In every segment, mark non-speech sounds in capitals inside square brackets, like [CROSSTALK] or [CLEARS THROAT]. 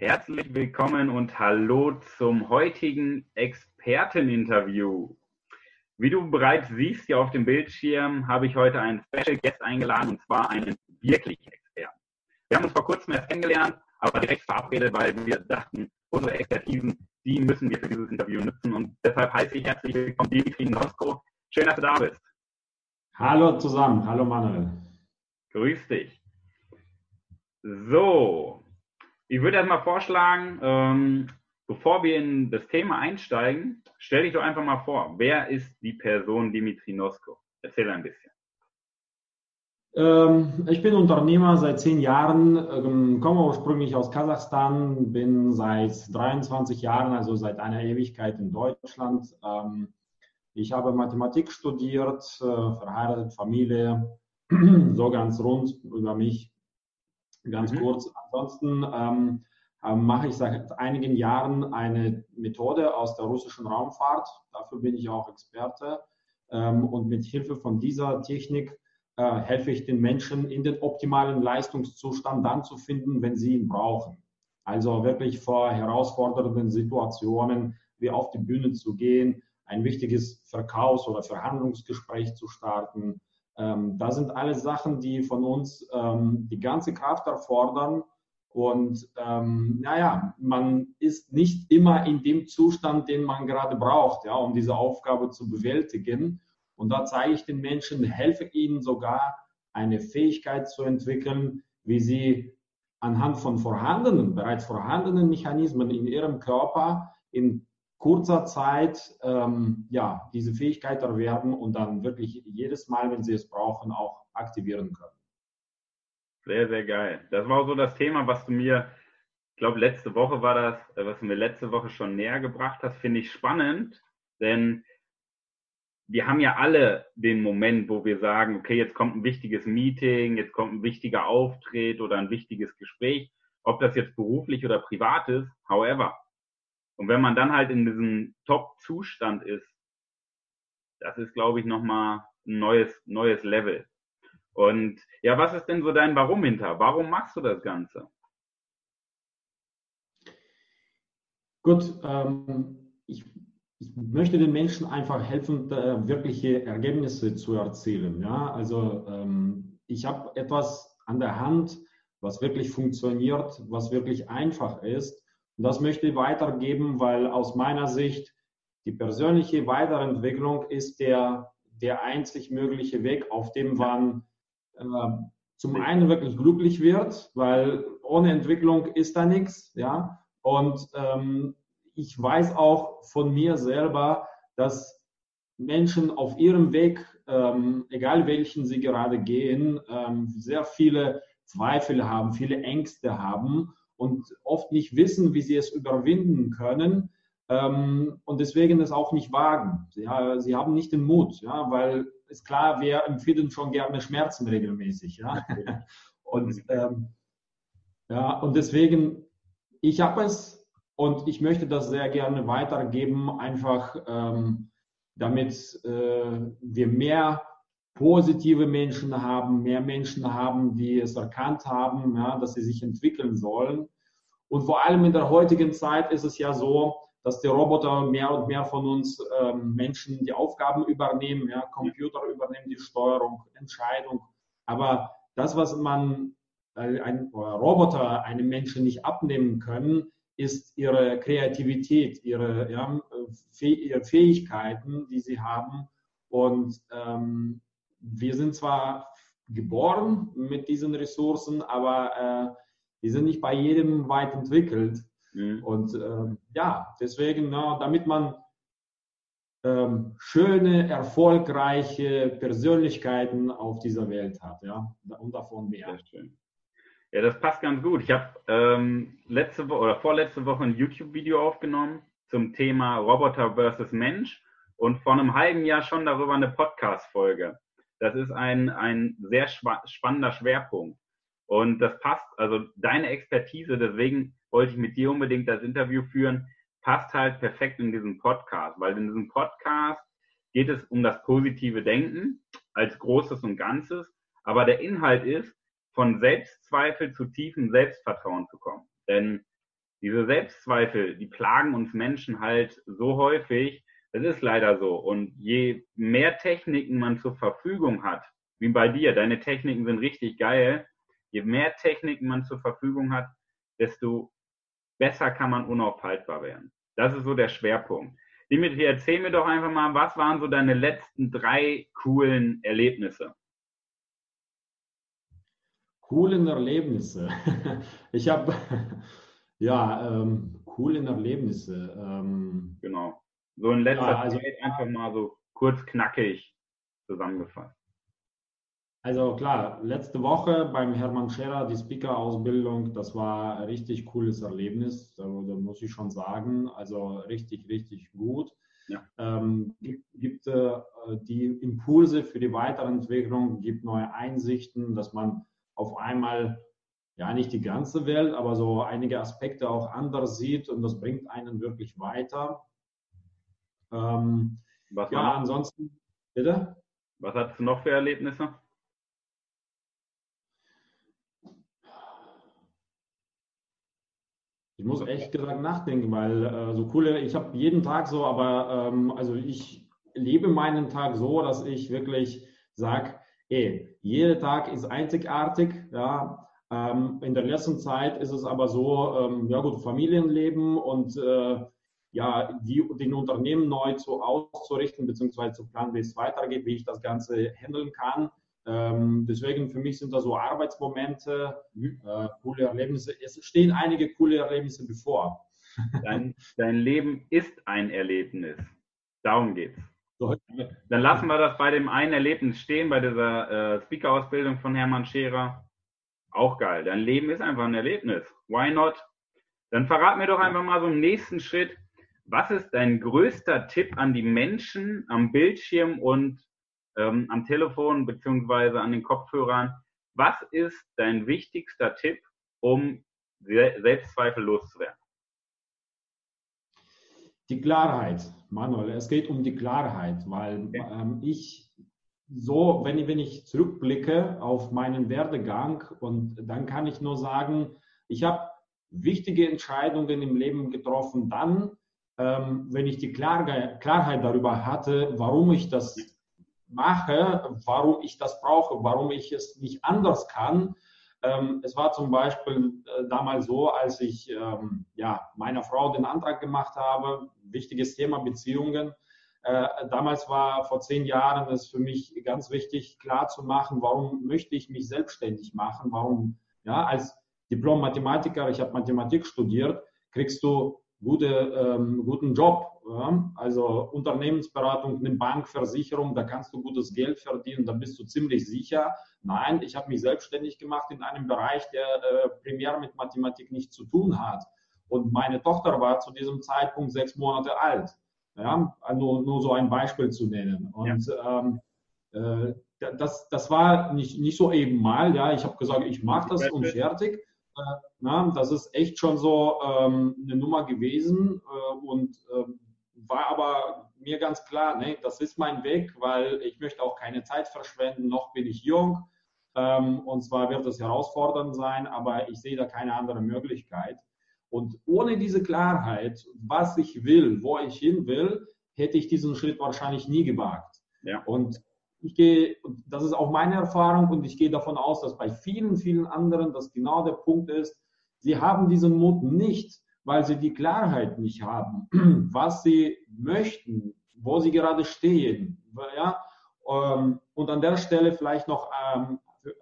Herzlich willkommen und hallo zum heutigen Experteninterview. Wie du bereits siehst hier auf dem Bildschirm, habe ich heute einen Special Guest eingeladen und zwar einen wirklichen Experten. Wir haben uns vor kurzem erst kennengelernt, aber direkt verabredet, weil wir dachten, unsere Expertisen, die müssen wir für dieses Interview nutzen und deshalb heiße ich herzlich willkommen Dimitri Nosko. Schön, dass du da bist. Hallo zusammen, hallo Manuel. Grüß dich. So, ich würde erstmal vorschlagen, ähm, bevor wir in das Thema einsteigen, stell dich doch einfach mal vor, wer ist die Person Dimitri Nosko? Erzähl ein bisschen. Ähm, ich bin Unternehmer seit zehn Jahren, ähm, komme ursprünglich aus Kasachstan, bin seit 23 Jahren, also seit einer Ewigkeit in Deutschland. Ähm, ich habe Mathematik studiert, äh, verheiratet, Familie, [CLEARS THROAT] so ganz rund über mich. Ganz mhm. kurz. Ansonsten ähm, ähm, mache ich seit einigen Jahren eine Methode aus der russischen Raumfahrt. Dafür bin ich auch Experte. Ähm, und mit Hilfe von dieser Technik äh, helfe ich den Menschen in den optimalen Leistungszustand dann zu finden, wenn sie ihn brauchen. Also wirklich vor herausfordernden Situationen wie auf die Bühne zu gehen, ein wichtiges Verkaufs- oder Verhandlungsgespräch zu starten, ähm, das sind alles Sachen, die von uns ähm, die ganze Kraft erfordern. Und ähm, naja, man ist nicht immer in dem Zustand, den man gerade braucht, ja, um diese Aufgabe zu bewältigen. Und da zeige ich den Menschen, helfe ihnen sogar, eine Fähigkeit zu entwickeln, wie sie anhand von vorhandenen, bereits vorhandenen Mechanismen in ihrem Körper in kurzer Zeit ähm, ja, diese Fähigkeit erwerben und dann wirklich jedes Mal, wenn sie es brauchen, auch aktivieren können. Sehr, sehr geil. Das war auch so das Thema, was du mir, ich glaube, letzte Woche war das, äh, was du mir letzte Woche schon näher gebracht hast, finde ich spannend, denn wir haben ja alle den Moment, wo wir sagen, okay, jetzt kommt ein wichtiges Meeting, jetzt kommt ein wichtiger Auftritt oder ein wichtiges Gespräch, ob das jetzt beruflich oder privat ist, however, und wenn man dann halt in diesem Top-Zustand ist, das ist, glaube ich, nochmal ein neues, neues Level. Und ja, was ist denn so dein Warum hinter? Warum machst du das Ganze? Gut, ähm, ich, ich, möchte den Menschen einfach helfen, wirkliche Ergebnisse zu erzielen. Ja? Also ähm, ich habe etwas an der Hand, was wirklich funktioniert, was wirklich einfach ist und das möchte ich weitergeben, weil aus meiner Sicht die persönliche Weiterentwicklung ist der, der einzig mögliche Weg, auf dem man äh, zum einen wirklich glücklich wird, weil ohne Entwicklung ist da nichts, ja. Und ähm, ich weiß auch von mir selber, dass Menschen auf ihrem Weg, ähm, egal welchen sie gerade gehen, ähm, sehr viele Zweifel haben, viele Ängste haben und oft nicht wissen, wie sie es überwinden können ähm, und deswegen es auch nicht wagen. Sie, sie haben nicht den Mut, ja, weil ist klar, wir empfinden schon gerne Schmerzen regelmäßig, ja. [LAUGHS] und, ähm, ja, und deswegen, ich habe es und ich möchte das sehr gerne weitergeben, einfach ähm, damit äh, wir mehr positive Menschen haben, mehr Menschen haben, die es erkannt haben, ja, dass sie sich entwickeln sollen. Und vor allem in der heutigen Zeit ist es ja so, dass die Roboter mehr und mehr von uns ähm, Menschen die Aufgaben übernehmen. Ja, Computer übernehmen die Steuerung, Entscheidung. Aber das, was man äh, ein Roboter einem Menschen nicht abnehmen können, ist ihre Kreativität, ihre, ja, ihre Fähigkeiten, die sie haben. Und ähm, wir sind zwar geboren mit diesen Ressourcen, aber äh, die sind nicht bei jedem weit entwickelt. Mhm. Und äh, ja, deswegen, na, damit man ähm, schöne, erfolgreiche Persönlichkeiten auf dieser Welt hat, ja, und davon mehr. Ja, das passt ganz gut. Ich habe ähm, letzte Woche oder vorletzte Woche ein YouTube-Video aufgenommen zum Thema Roboter versus Mensch und vor einem halben Jahr schon darüber eine Podcast-Folge. Das ist ein, ein sehr spannender Schwerpunkt. Und das passt, also deine Expertise, deswegen wollte ich mit dir unbedingt das Interview führen, passt halt perfekt in diesen Podcast, weil in diesem Podcast geht es um das positive Denken als Großes und Ganzes, aber der Inhalt ist, von Selbstzweifel zu tiefem Selbstvertrauen zu kommen. Denn diese Selbstzweifel, die plagen uns Menschen halt so häufig, das ist leider so. Und je mehr Techniken man zur Verfügung hat, wie bei dir, deine Techniken sind richtig geil, je mehr Techniken man zur Verfügung hat, desto besser kann man unaufhaltbar werden. Das ist so der Schwerpunkt. Dimitri, erzähl mir doch einfach mal, was waren so deine letzten drei coolen Erlebnisse? Coolen Erlebnisse. [LAUGHS] Ich habe, [LAUGHS] ja, ähm, coolen Erlebnisse. Ähm, genau. So in letzter ja, also, Zeit einfach mal so kurz knackig zusammengefasst. Also klar, letzte Woche beim Hermann Scherer die Speaker-Ausbildung, das war ein richtig cooles Erlebnis, da, da, muss ich schon sagen. Also richtig, richtig gut. Ja. Ähm, gibt, gibt äh, die Impulse für die Weiterentwicklung, gibt neue Einsichten, dass man auf einmal ja nicht die ganze Welt, aber so einige Aspekte auch anders sieht und das bringt einen wirklich weiter. Ähm, Was ja, ansonsten, bitte? Was hattest du noch für Erlebnisse? Ich muss echt gesagt nachdenken, weil äh, so coole, ich habe jeden Tag so, aber ähm, also ich lebe meinen Tag so, dass ich wirklich sage, ey, jeder Tag ist einzigartig, ja. Ähm, in der letzten Zeit ist es aber so, ähm, ja gut, Familienleben und äh, ja, die, den Unternehmen neu zu auszurichten, beziehungsweise zu planen, wie es weitergeht, wie ich das Ganze handeln kann. Ähm, deswegen für mich sind da so Arbeitsmomente, äh, coole Erlebnisse. Es stehen einige coole Erlebnisse bevor. [LAUGHS] Dein, dein Leben ist ein Erlebnis. Darum geht's. So. Dann lassen wir das bei dem einen Erlebnis stehen, bei dieser äh, Speaker-Ausbildung von Hermann Scherer. Auch geil. Dein Leben ist einfach ein Erlebnis. Why not? Dann verrat mir doch einfach mal so im nächsten Schritt, was ist dein größter Tipp an die Menschen am Bildschirm und ähm, am Telefon beziehungsweise an den Kopfhörern? Was ist dein wichtigster Tipp, um Selbstzweifel loszuwerden? Die Klarheit, Manuel. Es geht um die Klarheit, weil okay. ähm, ich so, wenn ich, wenn ich zurückblicke auf meinen Werdegang und dann kann ich nur sagen, ich habe wichtige Entscheidungen im Leben getroffen, dann, wenn ich die Klarheit, Klarheit darüber hatte, warum ich das mache, warum ich das brauche, warum ich es nicht anders kann. Ähm, es war zum Beispiel äh, damals so, als ich ähm, ja, meiner Frau den Antrag gemacht habe, wichtiges Thema Beziehungen. Äh, damals war vor zehn Jahren es für mich ganz wichtig, klar zu machen, warum möchte ich mich selbstständig machen, warum, ja, als Diplom-Mathematiker, ich habe Mathematik studiert, kriegst du gute, ähm, guten Job. Ja? Also Unternehmensberatung, eine Bank, Versicherung, da kannst du gutes Geld verdienen, da bist du ziemlich sicher. Nein, ich habe mich selbstständig gemacht in einem Bereich, der äh, primär mit Mathematik nichts zu tun hat. Und meine Tochter war zu diesem Zeitpunkt sechs Monate alt. Ja, nur, nur so ein Beispiel zu nennen. Und ja. ähm, äh, das, das war nicht, nicht so eben mal. Ja, ich habe gesagt, ich mache das und fertig. Na, das ist echt schon so ähm, eine Nummer gewesen äh, und äh, war aber mir ganz klar, ne, das ist mein Weg, weil ich möchte auch keine Zeit verschwenden, noch bin ich jung ähm, und zwar wird es herausfordernd sein, aber ich sehe da keine andere Möglichkeit. Und ohne diese Klarheit, was ich will, wo ich hin will, hätte ich diesen Schritt wahrscheinlich nie gewagt. Ja. Und ich gehe, das ist auch meine Erfahrung und ich gehe davon aus, dass bei vielen, vielen anderen das genau der Punkt ist, sie haben diesen Mut nicht, weil sie die Klarheit nicht haben, [CLEARS THROAT] was sie möchten, wo sie gerade stehen. Ja? Ähm, und an der Stelle vielleicht noch ähm,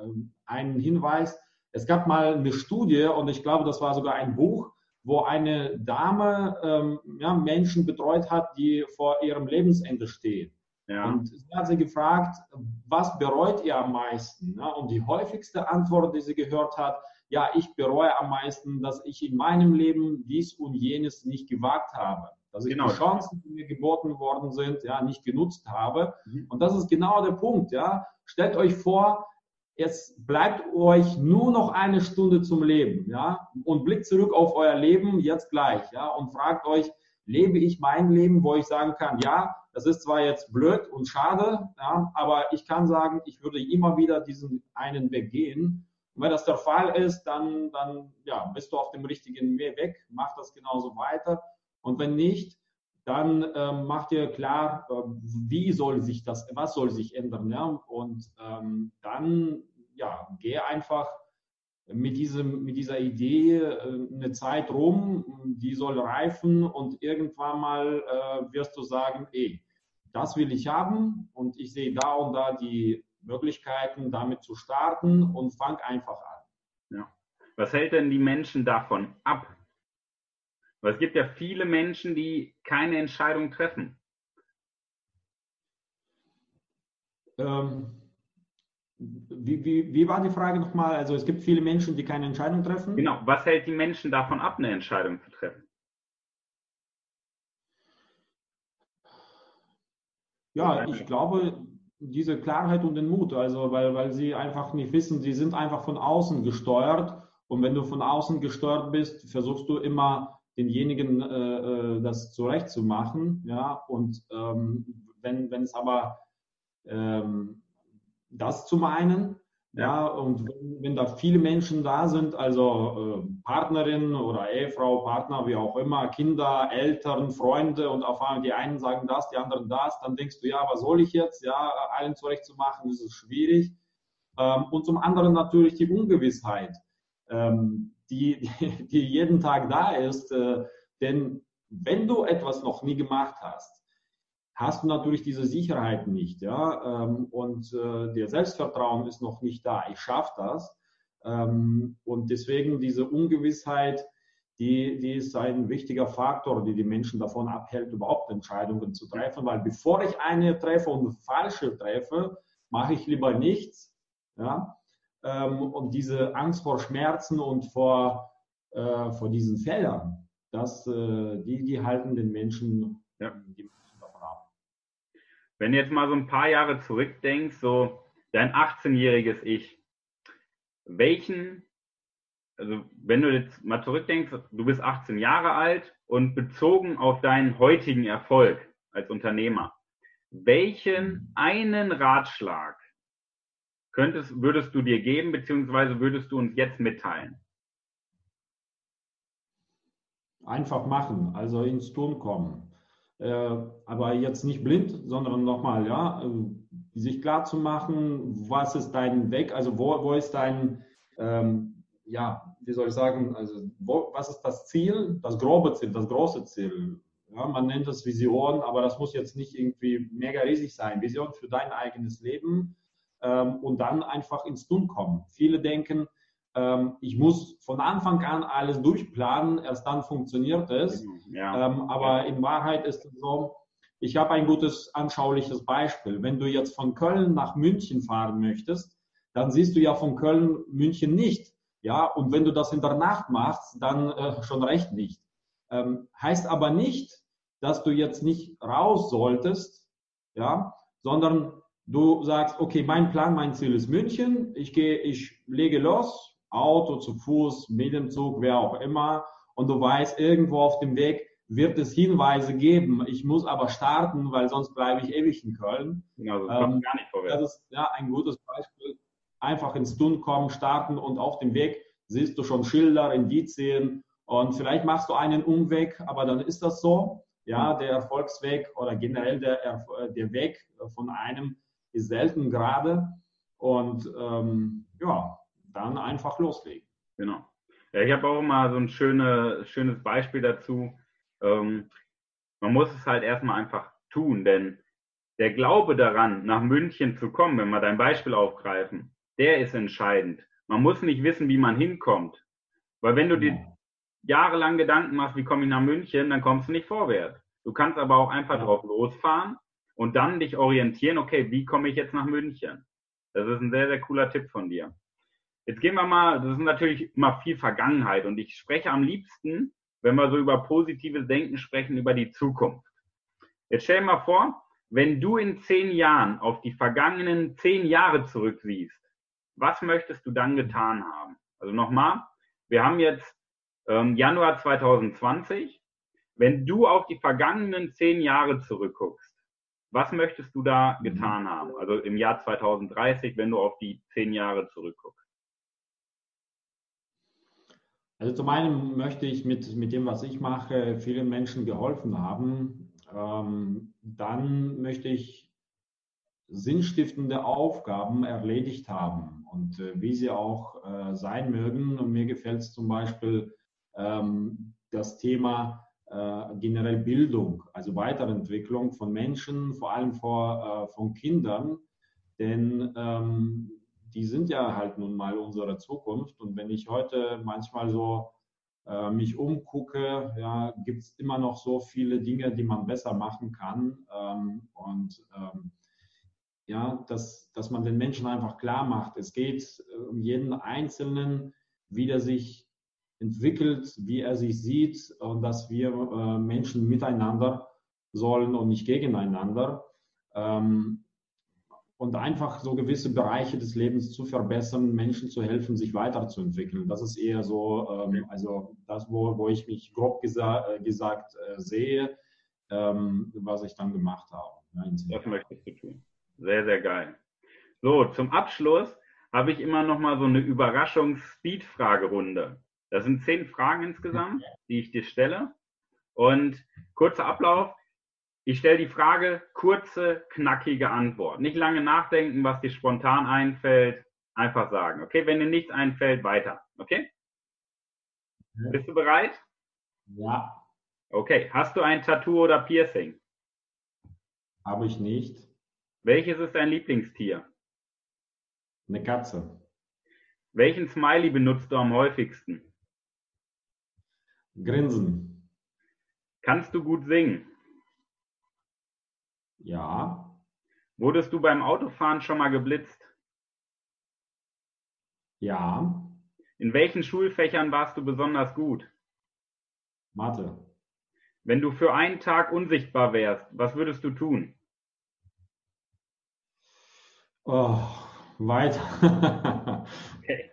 ähm, einen Hinweis. Es gab mal eine Studie und ich glaube, das war sogar ein Buch, wo eine Dame ja, Menschen betreut hat, die vor ihrem Lebensende stehen. Ja. Und sie hat sie gefragt, was bereut ihr am meisten? Und die häufigste Antwort, die sie gehört hat, ja, ich bereue am meisten, dass ich in meinem Leben dies und jenes nicht gewagt habe. dass ich genau. die Chancen, die mir geboten worden sind, ja, nicht genutzt habe. Mhm. Und das ist genau der Punkt, ja. Stellt euch vor, es bleibt euch nur noch eine Stunde zum Leben, ja, und blickt zurück auf euer Leben jetzt gleich, ja, und fragt euch, lebe ich mein Leben, wo ich sagen kann, ja, das ist zwar jetzt blöd und schade, ja, aber ich kann sagen, ich würde immer wieder diesen einen Weg gehen. Und wenn das der Fall ist, dann, dann ja, bist du auf dem richtigen Weg, mach das genauso weiter. Und wenn nicht, dann ähm, mach dir klar, äh, wie soll sich das, was soll sich ändern, ja? Und ähm, dann, ja, geh einfach mit, diesem, mit dieser Idee äh, eine Zeit rum, die soll reifen und irgendwann mal äh, wirst du sagen, ey, das will ich haben und ich sehe da und da die Möglichkeiten, damit zu starten und fang einfach an. Ja. Was hält denn die Menschen davon ab? Weil es gibt ja viele Menschen, die keine Entscheidung treffen. Ähm, wie, wie, wie war die Frage nochmal? Also es gibt viele Menschen, die keine Entscheidung treffen. Genau, was hält die Menschen davon ab, eine Entscheidung zu treffen? Ja, ich glaube, diese Klarheit und den Mut, also weil, weil sie einfach nicht wissen, sie sind einfach von außen gesteuert. Und wenn du von außen gesteuert bist, versuchst du immer denjenigen äh, äh das zurechtzumachen. Ja, und ähm, wenn, wenn es aber ähm, das zu meinen. Ja, und wenn, wenn, da viele Menschen da sind, also äh, Partnerin oder Ehefrau, Partner, wie auch immer, Kinder, Eltern, Freunde und auf einmal die einen sagen das, die anderen das, dann denkst du, ja, was soll ich jetzt? Ja, allen zurechtzumachen, das ist schwierig. Ähm, und zum anderen natürlich die Ungewissheit, ähm, die, [LAUGHS] die jeden Tag da ist. Äh, denn wenn du etwas noch nie gemacht hast, hast du natürlich diese Sicherheit nicht, ja, ähm, und äh, der Selbstvertrauen ist noch nicht da. Ich schaffe das. Ähm, und deswegen diese Ungewissheit, die, die ist ein wichtiger Faktor, die die Menschen davon abhält, überhaupt Entscheidungen zu treffen, weil bevor ich eine treffe und falsche treffe, mache ich lieber nichts, ja, ähm, und diese Angst vor Schmerzen und vor, äh, vor diesen Fehlern, das, äh, die, die halten den Menschen, wenn du jetzt mal so ein paar Jahre zurückdenkst, so dein 18-jähriges Ich, welchen, also wenn du jetzt mal zurückdenkst, du bist 18 Jahre alt und bezogen auf deinen heutigen Erfolg als Unternehmer, welchen einen Ratschlag könntest, würdest du dir geben, beziehungsweise würdest du uns jetzt mitteilen? Einfach machen, also ins Tun kommen. Äh, aber jetzt nicht blind, sondern nochmal, ja, also sich klar zu machen, was ist dein Weg, also wo, wo ist dein, ähm, ja, wie soll ich sagen, also wo, was ist das Ziel, das grobe Ziel, das große Ziel. Ja, man nennt das Vision, aber das muss jetzt nicht irgendwie mega riesig sein. Vision für dein eigenes Leben ähm, und dann einfach ins Tun kommen. Viele denken, ähm, ich muss von Anfang an alles durchplanen, erst dann funktioniert es. Ja. Ähm, aber in Wahrheit ist es so, ich habe ein gutes anschauliches Beispiel. Wenn du jetzt von Köln nach München fahren möchtest, dann siehst du ja von Köln München nicht. Ja, und wenn du das in der Nacht machst, dann äh, schon recht nicht. Ähm, heißt aber nicht, dass du jetzt nicht raus solltest, ja, sondern du sagst, okay, mein Plan, mein Ziel ist München. Ich gehe, ich lege los, Auto, zu Fuß, mit dem Zug, wer auch immer. Und du weißt, irgendwo auf dem Weg wird es Hinweise geben. Ich muss aber starten, weil sonst bleibe ich ewig in Köln. Genau, das ähm, gar nicht vorwärts. Das ist ja ein gutes Beispiel. Einfach ins Tun kommen, starten und auf dem Weg siehst du schon Schilder, Indizien und vielleicht machst du einen Umweg, aber dann ist das so. Ja, der Erfolgsweg oder generell der, der Weg von einem ist selten gerade. Und ähm, ja, einfach loslegen. Genau. Ja, ich habe auch mal so ein schöne, schönes Beispiel dazu. Ähm, man muss es halt erstmal einfach tun, denn der Glaube daran, nach München zu kommen, wenn wir dein Beispiel aufgreifen, der ist entscheidend. Man muss nicht wissen, wie man hinkommt. Weil wenn du dir genau. jahrelang Gedanken machst, wie komme ich nach München, dann kommst du nicht vorwärts. Du kannst aber auch einfach ja. drauf losfahren und dann dich orientieren, okay, wie komme ich jetzt nach München? Das ist ein sehr, sehr cooler Tipp von dir. Jetzt gehen wir mal, das ist natürlich immer viel Vergangenheit und ich spreche am liebsten wenn wir so über positives Denken sprechen, über die Zukunft. Jetzt stell dir mal vor, wenn du in zehn Jahren auf die vergangenen zehn Jahre zurücksiehst, was möchtest du dann getan haben? Also nochmal, wir haben jetzt ähm, Januar 2020. Wenn du auf die vergangenen zehn Jahre zurückguckst, was möchtest du da mhm. getan haben? Also im Jahr 2030, wenn du auf die zehn Jahre zurückguckst. Also zum einen möchte ich mit, mit dem, was ich mache, vielen Menschen geholfen haben. Ähm, dann möchte ich sinnstiftende Aufgaben erledigt haben und äh, wie sie auch äh, sein mögen. Und mir gefällt es zum Beispiel ähm, das Thema äh, generell Bildung, also Weiterentwicklung von Menschen, vor allem vor, äh, von Kindern, denn ähm, die sind ja halt nun mal unsere Zukunft. Und wenn ich heute manchmal so äh, mich umgucke, ja, gibt es immer noch so viele Dinge, die man besser machen kann. Ähm, und ähm, ja, dass, dass man den Menschen einfach klar macht, es geht äh, um jeden Einzelnen, wie der sich entwickelt, wie er sich sieht und dass wir äh, Menschen miteinander sollen und nicht gegeneinander. Ähm, und einfach so gewisse Bereiche des Lebens zu verbessern, Menschen zu helfen, sich weiterzuentwickeln. Das ist eher so, ähm, also das, wo, wo ich mich grob gesa äh, gesagt äh, sehe, ähm, was ich dann gemacht habe. Ja, das möchtest du tun. Sehr, sehr geil. So, zum Abschluss habe ich immer noch mal so eine Überraschungs-Speed-Fragerunde. Das sind zehn Fragen insgesamt, die ich dir stelle. Und kurzer Ablauf. Ich stelle die Frage, kurze, knackige Antwort. Nicht lange nachdenken, was dir spontan einfällt. Einfach sagen. Okay, wenn dir nichts einfällt, weiter. Okay? Ja. Bist du bereit? Ja. Okay. Hast du ein Tattoo oder Piercing? Habe ich nicht. Welches ist dein Lieblingstier? Eine Katze. Welchen Smiley benutzt du am häufigsten? Grinsen. Kannst du gut singen? Ja. Wurdest du beim Autofahren schon mal geblitzt? Ja. In welchen Schulfächern warst du besonders gut? Mathe. Wenn du für einen Tag unsichtbar wärst, was würdest du tun? Oh, weiter. [LAUGHS] okay.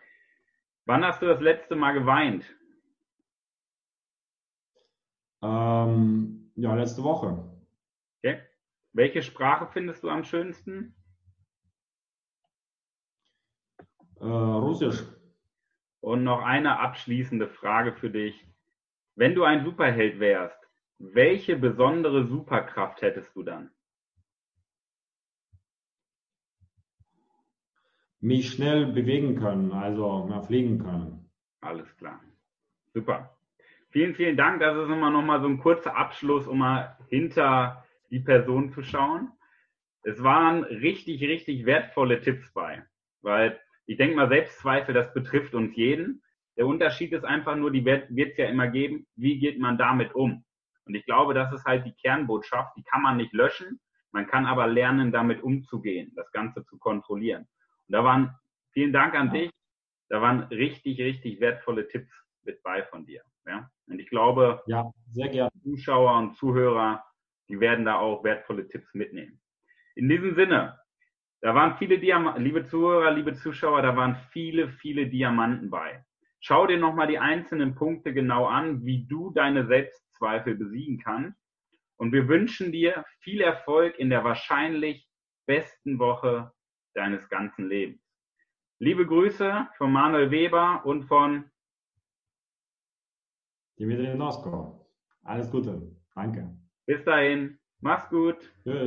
Wann hast du das letzte Mal geweint? Ähm, ja, letzte Woche. Welche Sprache findest du am schönsten? Äh, Russisch. Und noch eine abschließende Frage für dich. Wenn du ein Superheld wärst, welche besondere Superkraft hättest du dann? mich schnell bewegen können, also mehr fliegen können. Alles klar. Super. Vielen, vielen Dank. Das ist immer noch mal so ein kurzer Abschluss, um mal hinter die Person zu schauen. Es waren richtig, richtig wertvolle Tipps bei, weil ich denke mal, Selbstzweifel, das betrifft uns jeden. Der Unterschied ist einfach nur, die wird es ja immer geben, wie geht man damit um? Und ich glaube, das ist halt die Kernbotschaft, die kann man nicht löschen, man kann aber lernen, damit umzugehen, das Ganze zu kontrollieren. Und da waren, vielen Dank an ja. dich, da waren richtig, richtig wertvolle Tipps mit bei von dir. Ja? Und ich glaube, ja, sehr gerne. Zuschauer und Zuhörer, die werden da auch wertvolle Tipps mitnehmen. In diesem Sinne, da waren viele Diamanten, liebe Zuhörer, liebe Zuschauer, da waren viele, viele Diamanten bei. Schau dir nochmal die einzelnen Punkte genau an, wie du deine Selbstzweifel besiegen kannst. Und wir wünschen dir viel Erfolg in der wahrscheinlich besten Woche deines ganzen Lebens. Liebe Grüße von Manuel Weber und von Dimitri Nosko. Alles Gute. Danke. Bis dahin. Mach's gut. Tschüss.